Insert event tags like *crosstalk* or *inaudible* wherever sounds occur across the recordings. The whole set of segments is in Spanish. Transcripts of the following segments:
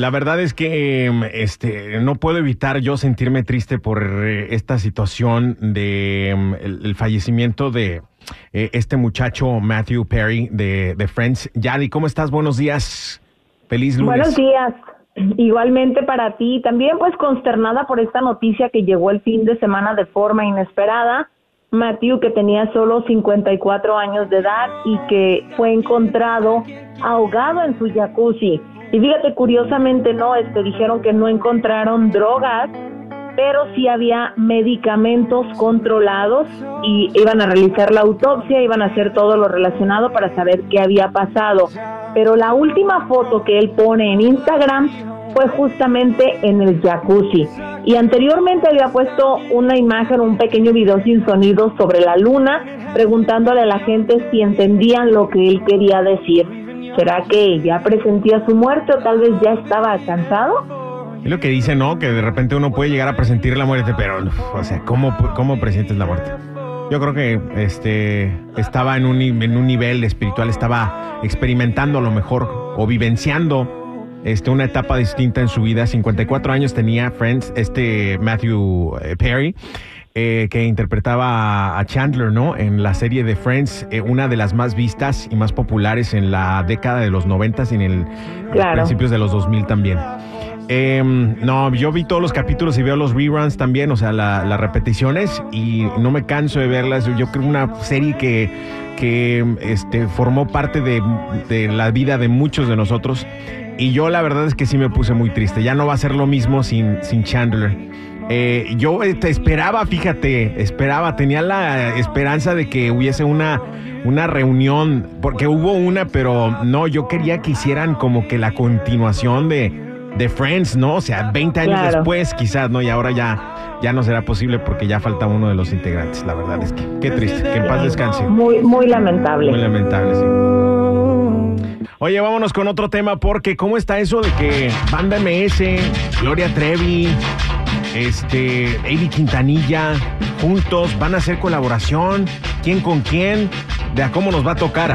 la verdad es que em, este no puedo evitar yo sentirme triste por eh, esta situación de em, el, fallecimiento de eh, este muchacho Matthew Perry de, de Friends. Yadi, ¿cómo estás? Buenos días. Feliz lunes. Buenos días. Igualmente para ti. También pues consternada por esta noticia que llegó el fin de semana de forma inesperada. Matthew, que tenía solo 54 años de edad y que fue encontrado ahogado en su jacuzzi. Y fíjate, curiosamente, no, este, dijeron que no encontraron drogas, pero sí había medicamentos controlados y iban a realizar la autopsia, iban a hacer todo lo relacionado para saber qué había pasado. Pero la última foto que él pone en Instagram fue justamente en el jacuzzi. Y anteriormente había puesto una imagen, un pequeño video sin sonido sobre la luna, preguntándole a la gente si entendían lo que él quería decir. ¿Será que ya presentía su muerte o tal vez ya estaba cansado? Es lo que dice, ¿no? Que de repente uno puede llegar a presentir la muerte, pero, o sea, ¿cómo, cómo presientes la muerte? Yo creo que este estaba en un, en un nivel espiritual, estaba experimentando a lo mejor o vivenciando este, una etapa distinta en su vida. 54 años tenía Friends, este Matthew eh, Perry. Eh, que interpretaba a Chandler, ¿no? En la serie de Friends, eh, una de las más vistas y más populares en la década de los 90 y en el Claro. principios de los 2000 también. Em, no, yo vi todos los capítulos y veo los reruns también, o sea, la- las repeticiones y no me canso de verlas. Yo creo una serie que, que este, formó parte de, de la vida de muchos de nosotros y yo la verdad es que sí me puse muy triste. Ya no va a ser lo mismo sin, sin Chandler. Eh, yo este, esperaba, fíjate, esperaba, tenía la esperanza de que hubiese una, una reunión, porque hubo una, pero no, yo quería que hicieran como que la continuación de, de Friends, ¿no? O sea, 20 años Claro. después quizás, ¿no? Y ahora ya, ya no será posible porque ya falta uno de los integrantes, la verdad es que, qué triste, que en paz descanse. Muy, muy lamentable. Muy lamentable, sí. Oye, vámonos con otro tema porque ¿cómo está eso de que Banda MS, Gloria Trevi, este, Avi Quintanilla, juntos van a hacer colaboración? ¿Quién con quién? De a cómo nos va a tocar. *laughs*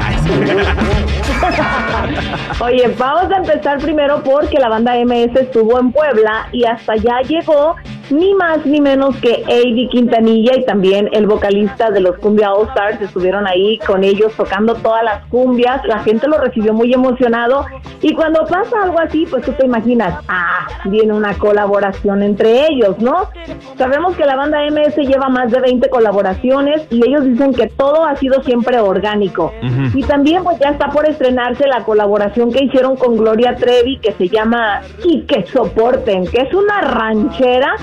Oye, vamos a empezar primero porque la banda MS estuvo en Puebla y hasta allá llegó ni más ni menos que Avi Quintanilla y también el vocalista de los Cumbia All Stars estuvieron ahí con ellos tocando todas las cumbias. La gente lo recibió muy emocionado y cuando pasa algo así, pues tú te imaginas, ah, viene una colaboración entre ellos, ¿no? Sabemos que la banda MS lleva más de 20 colaboraciones y ellos dicen que todo ha sido siempre orgánico. Y también pues ya está por estrenarse la colaboración que hicieron con Gloria Trevi que se llama Y que soporten, que es una ranchera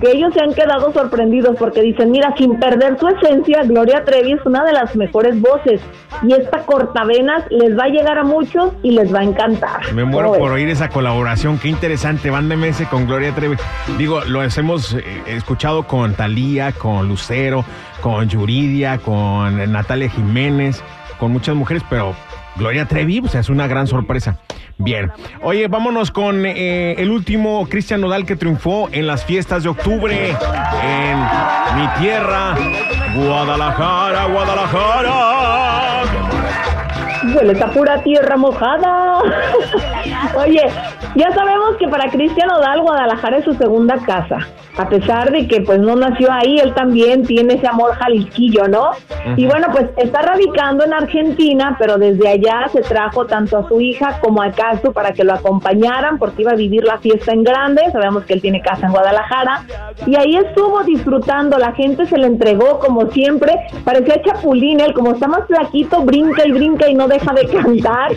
que ellos se han quedado sorprendidos porque dicen, mira, sin perder su esencia, Gloria Trevi es una de las mejores voces y esta cortavenas les va a llegar a muchos y les va a encantar. Me muero ¿Cómo por oír esa colaboración. Qué interesante. Banda MS con Gloria Trevi. Digo, lo hemos eh, escuchado con Talía, con Lucero, con Yuridia, con Natalia Jiménez, con muchas mujeres, pero Gloria Trevi, pues es una gran sorpresa. Bien. Oye, vámonos con eh, el último Cristian Nodal que triunfó en las fiestas de octubre en mi tierra, Guadalajara, Guadalajara. Huele esta pura tierra mojada. Oye, ya sabemos que para Cristian Odal Guadalajara es su segunda casa. A pesar de que pues no nació ahí, él también tiene ese amor jalisquillo, ¿no? Y bueno, pues está radicando en Argentina, pero desde allá se trajo tanto a su hija como a Casu para que lo acompañaran porque iba a vivir la fiesta en grande. Sabemos que él tiene casa en Guadalajara. Y ahí estuvo disfrutando, la gente se le entregó como siempre. Parecía chapulín, él como está más flaquito, brinca y brinca y no deja de cantar.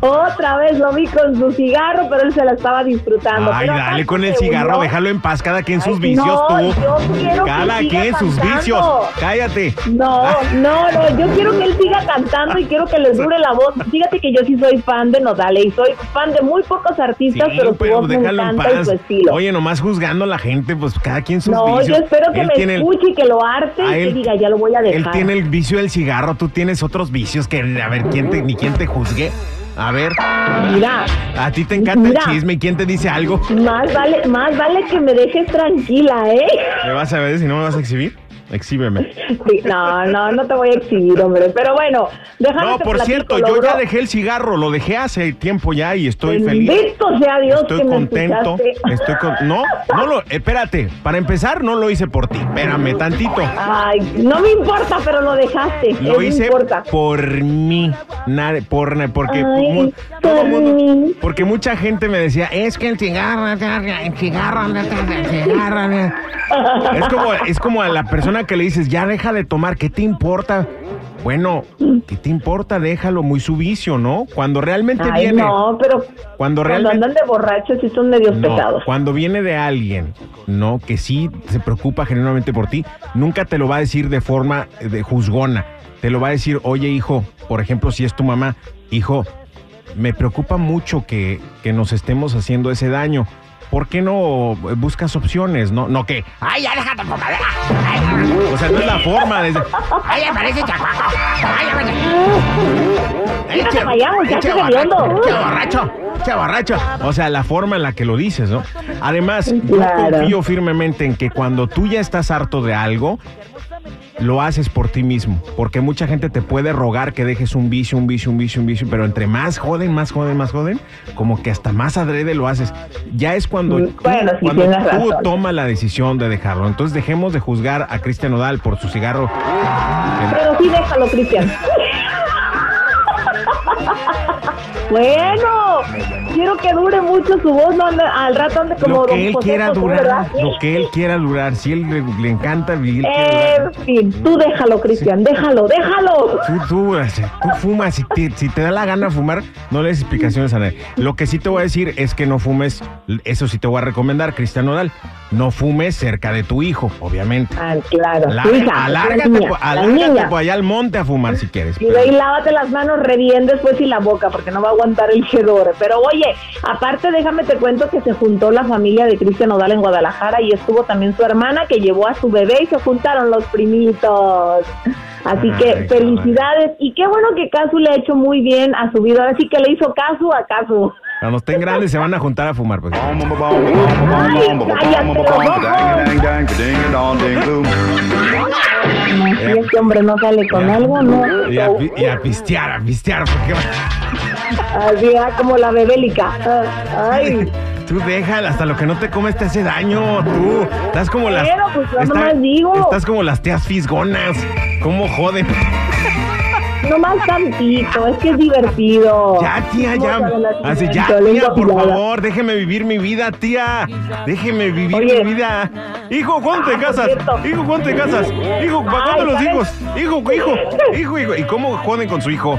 Otra vez lo vi con su cigarro, pero él se la estaba disfrutando. Ay, Pero dale con el cigarro, unió- déjalo en paz, cada quien sus Ay, vicios, no, tú. yo quiero Cada quien sus cantando. vicios. Cállate. No, no, no, yo quiero que él siga cantando y quiero que le dure la voz. Fíjate que yo sí soy fan de Nodale y soy fan de muy pocos artistas, Sí, pero su pero voz me encanta y su estilo. Oye, nomás juzgando a la gente, pues cada quien sus no, vicios. yo espero que Él me el- escuche y que lo arte y que él- diga, ya lo voy a Él dejar. tiene el vicio del cigarro, tú tienes otros vicios que, a ver, quién te, ni quién te juzgue. A ver, Mira, a ti te encanta Mira. el chisme y quién te dice algo. más vale, más vale que me dejes tranquila, ¿eh? ¿Me vas a ver si no me vas a exhibir? Exhíbeme. Sí, no, no, no te voy a exhibir, hombre. Pero bueno, déjame No, por cierto, yo ya dejé el cigarro, lo dejé hace tiempo ya y estoy feliz. Bendito sea Dios Estoy que contento. Estoy con... No, no lo. Espérate, para empezar, no lo hice por ti. Espérame tantito. Ay, no me importa, pero lo dejaste. Lo no hice importa. por mí, por, porque, Ay, por mundo- mí. porque mucha gente me decía, es que el cigarro, el cigarro, el cigarro. Es como, es como a la persona que le dices, ya deja de tomar, ¿qué te importa? Bueno, ¿qué te importa? Déjalo, muy su vicio, ¿no? Cuando realmente Ay, viene. no, pero Cuando cuando realmente. andan de borrachos sí son medios No, pesados. cuando viene de alguien, ¿no? Que sí se preocupa genuinamente por ti, nunca te lo va a decir de forma eh, de juzgona. Te lo va a decir, oye hijo, por ejemplo, si es tu mamá, hijo, me preocupa mucho que, que nos estemos haciendo ese daño. ¿Por qué no buscas opciones? No, no que, ay, ya déjate ay, ay". O sea, no es la forma de... Ay, ya parece chacuaco. Ay, ya parece... Ya te vayamos, ya hediondo. borracho, eche borracho. O sea, la forma en la que lo dices, ¿no? Además, Claro. yo confío firmemente en que cuando tú ya estás harto de algo, lo haces por ti mismo. Porque mucha gente te puede rogar que dejes un vicio, un vicio, un vicio, un vicio. Pero entre más joden, más joden, más joden, como que hasta más adrede lo haces. Ya es cuando, Mm, tú- cuando tú tomas la decisión de dejarlo. Entonces dejemos de juzgar a Cristian Odal por su cigarro. Pero sí déjalo, Cristian. *laughs* Bueno, quiero que dure mucho su voz, no al rato ande como lo que don él José quiera José, durar, lo que él quiera durar. Si él le, le encanta vivir, En fin, tú déjalo, Cristian, déjalo, déjalo. Tú, tú, tú fumas, si te, si te da la gana fumar, no le des explicaciones a nadie. Lo que sí te voy a decir es que no fumes, eso sí te voy a recomendar, Cristian Nodal, no fumes cerca de tu hijo, obviamente. Ah, claro, La- tu hija, alárgate, la niña, po- la alárgate niña. po allá al monte a fumar si quieres. Y y lávate las manos re bien después y la boca, porque no va a aguantar el hedor. Pero oye, aparte déjame te cuento que se juntó la familia de Cristian Odal en Guadalajara y estuvo también su hermana que llevó a su bebé y se juntaron los primitos. Así Ay, que felicidades y qué bueno que Casu le ha hecho muy bien a su vida. Ahora sí que le hizo caso a Casu. Cuando estén grandes se van a juntar a fumar. Pues. Este hombre no sale con algo, no. Y a, y a pistear, a pistear. Porque... Así ah, como la bebélica. Ah, Ay. Tú déjala, hasta lo que no te comes te hace daño, tú. Estás como las. Pero, pues, yo nomás digo. Estás como las teas fisgonas. ¿Cómo joden? No más tantito, es que es divertido. Ya, tía, ya. Así, la ya, tía, por favor, déjeme vivir mi vida, tía. Déjeme vivir Oye. mi vida. Hijo, ¿cuándo te Ah, casas? Hijo, ¿cuándo te casas? Hijo, ¿para Ay, cuándo los hijos? Hijo, hijo, hijo, hijo. ¿Y cómo joden con su hijo?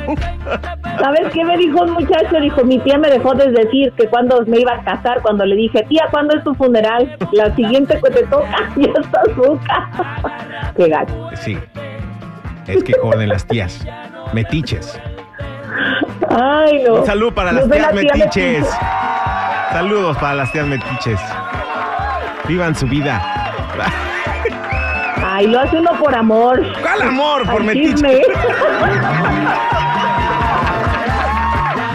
¿Sabes qué me dijo un muchacho? Dijo, mi tía me dejó de decir que cuando me iba a casar, cuando le dije, tía, ¿cuándo es tu funeral? La siguiente que te toca, *laughs* ya está azúcar. Qué gacho. Sí. Es que joden las tías. Metiches. Ay, no. Un saludo para las tías la tía metiches. Metiche. Saludos para las tías metiches. Vivan su vida. Ay, lo hace uno por amor. ¿Cuál amor por Al metiche? *laughs*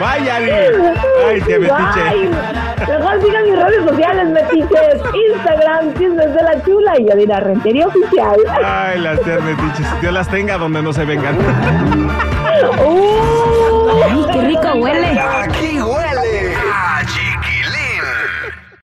Vaya, Ay, qué metiche. Mejor digan mis redes sociales, metiches. Instagram, chismes de la chula y Yadira Rentería Oficial. Ay, las tías metiches. Dios las tenga donde no se vengan. *laughs* Uh, Ay, qué rico huele. Aquí